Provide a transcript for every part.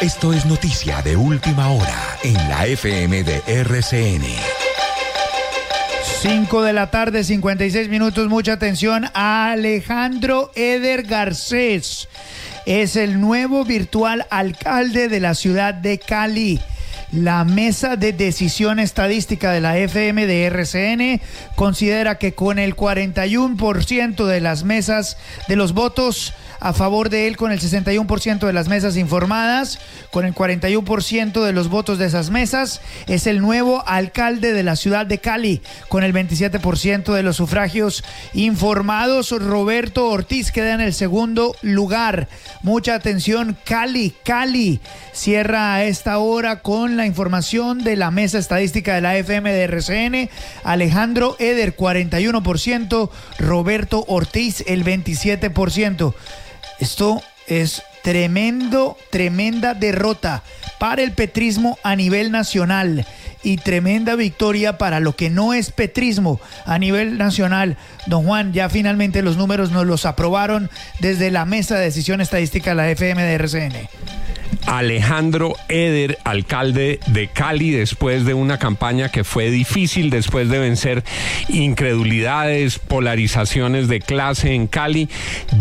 Esto es noticia de última hora en la FM de RCN. 5 de la tarde, 56 minutos. Mucha atención. Alejandro Eder Garcés es el nuevo virtual alcalde de la ciudad de Cali. La mesa de decisión estadística de la FM de RCN considera que con el 41% de las mesas de los votos a favor de él con el 61% de las mesas informadas, con el 41% de los votos de esas mesas. Es el nuevo alcalde de la ciudad de Cali, con el 27% de los sufragios informados. Roberto Ortiz queda en el segundo lugar. Mucha atención, Cali, Cali. Cierra a esta hora con la información de la mesa estadística de la FM de RCN. Alejandro Eder, 41%. Roberto Ortiz, el 27%. Esto es tremendo, tremenda derrota para el petrismo a nivel nacional y tremenda victoria para lo que no es petrismo a nivel nacional. Don Juan, ya finalmente los números nos los aprobaron desde la mesa de decisión estadística de la FM de RCN. Alejandro Eder, alcalde de Cali, después de una campaña que fue difícil, después de vencer incredulidades, polarizaciones de clase en Cali,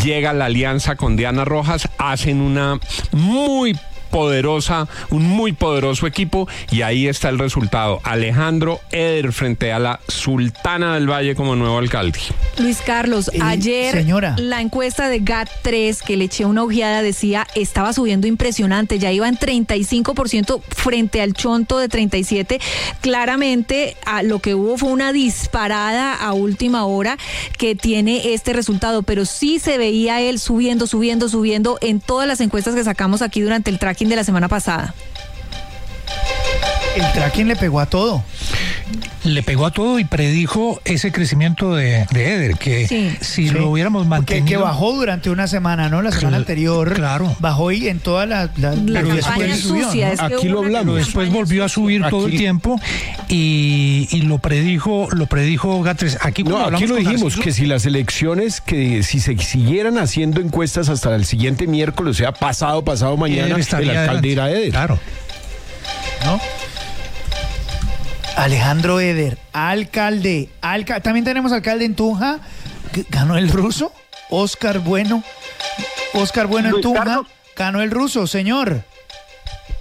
llega la alianza con Diana Rojas, hacen una muy poderosa, un muy poderoso equipo y ahí está el resultado. Alejandro Eder frente a la Sultana del Valle como nuevo alcalde. Luis Carlos, Eh, ayer señora. la encuesta de GAT3 que le eché una ojeada decía estaba subiendo impresionante, ya iba en 35% frente al chonto de 37. Claramente a lo que hubo fue una disparada a última hora que tiene este resultado, pero sí se veía él subiendo, subiendo, subiendo en todas las encuestas que sacamos aquí durante el tracking de la semana pasada. El tracking le pegó a todo. Le pegó a todo y predijo ese crecimiento de, de Eder, que Sí. si Sí, lo hubiéramos mantenido... Que bajó durante una semana, ¿no? La semana Cl- anterior. claro. Bajó y en toda la. La, La pero después subió, sucia. ¿no? es que Aquí lo hablamos. Después volvió a subir todo el tiempo y, y lo predijo lo predijo Gatres. Aquí, No, aquí lo dijimos, Narciso- que si las elecciones, que si se siguieran haciendo encuestas hasta el siguiente miércoles, o sea, pasado, pasado mañana, el alcalde irá a. Eder. Claro. ¿no? Alejandro Eder, alcalde. alca- También tenemos alcalde en Tunja. ¿Ganó el ruso? Oscar Bueno. Oscar Bueno en Tunja. Carlos. Ganó el ruso, señor.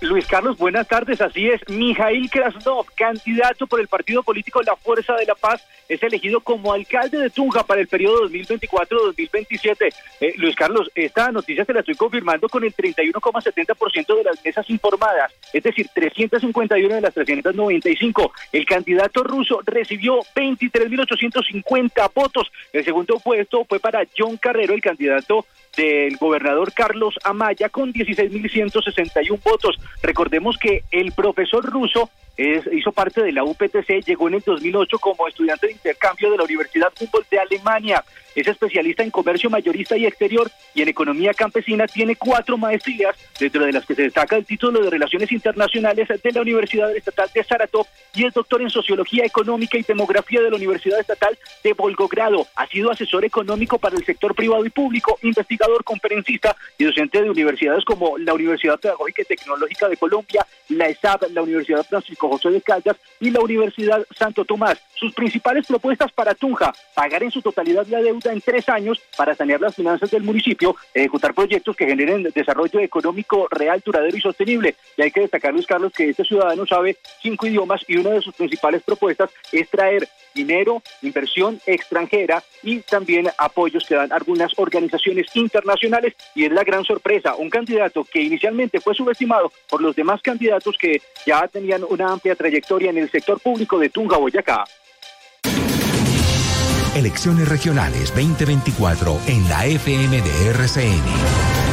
Luis Carlos, buenas tardes. Así es, Mijail Krasnov, candidato por el partido político La Fuerza de la Paz, es elegido como alcalde de Tunja para el periodo 2024-2027. Eh, Luis Carlos, esta noticia se la estoy confirmando con el 31,70% de las mesas informadas, es decir, 351 de las 395. El candidato ruso recibió 23.850 votos. El segundo puesto fue para John Carrero, el candidato del gobernador Carlos Amaya con 16.161 votos. Recordemos que el profesor ruso es- hizo parte de la UPTC, llegó en el 2008 como estudiante de intercambio de la Universidad Humboldt de Alemania. Es especialista en comercio mayorista y exterior y en economía campesina. Tiene cuatro maestrías, dentro de las que se destaca el título de Relaciones Internacionales de la Universidad Estatal de Saratov y es doctor en Sociología Económica y Demografía de la Universidad Estatal de Volgogrado. Ha sido asesor económico para el sector privado y público, investigador, conferencista y docente de universidades como la Universidad Pedagógica y Tecnológica de Colombia, la ESAP, la Universidad Francisco José de Caldas y la Universidad Santo Tomás. Sus principales propuestas para Tunja, pagar en su totalidad la deuda en tres años para sanear las finanzas del municipio, ejecutar proyectos que generen desarrollo económico real, duradero y sostenible. Y hay que destacar, Luis Carlos, que este ciudadano sabe cinco idiomas y una de sus principales propuestas es traer dinero, inversión extranjera y también apoyos que dan algunas organizaciones internacionales y es la gran sorpresa, un candidato que inicialmente fue subestimado por los demás candidatos que ya tenían una amplia trayectoria en el sector público de Tunja, Boyacá. Elecciones regionales 2024 en la FM de RCN.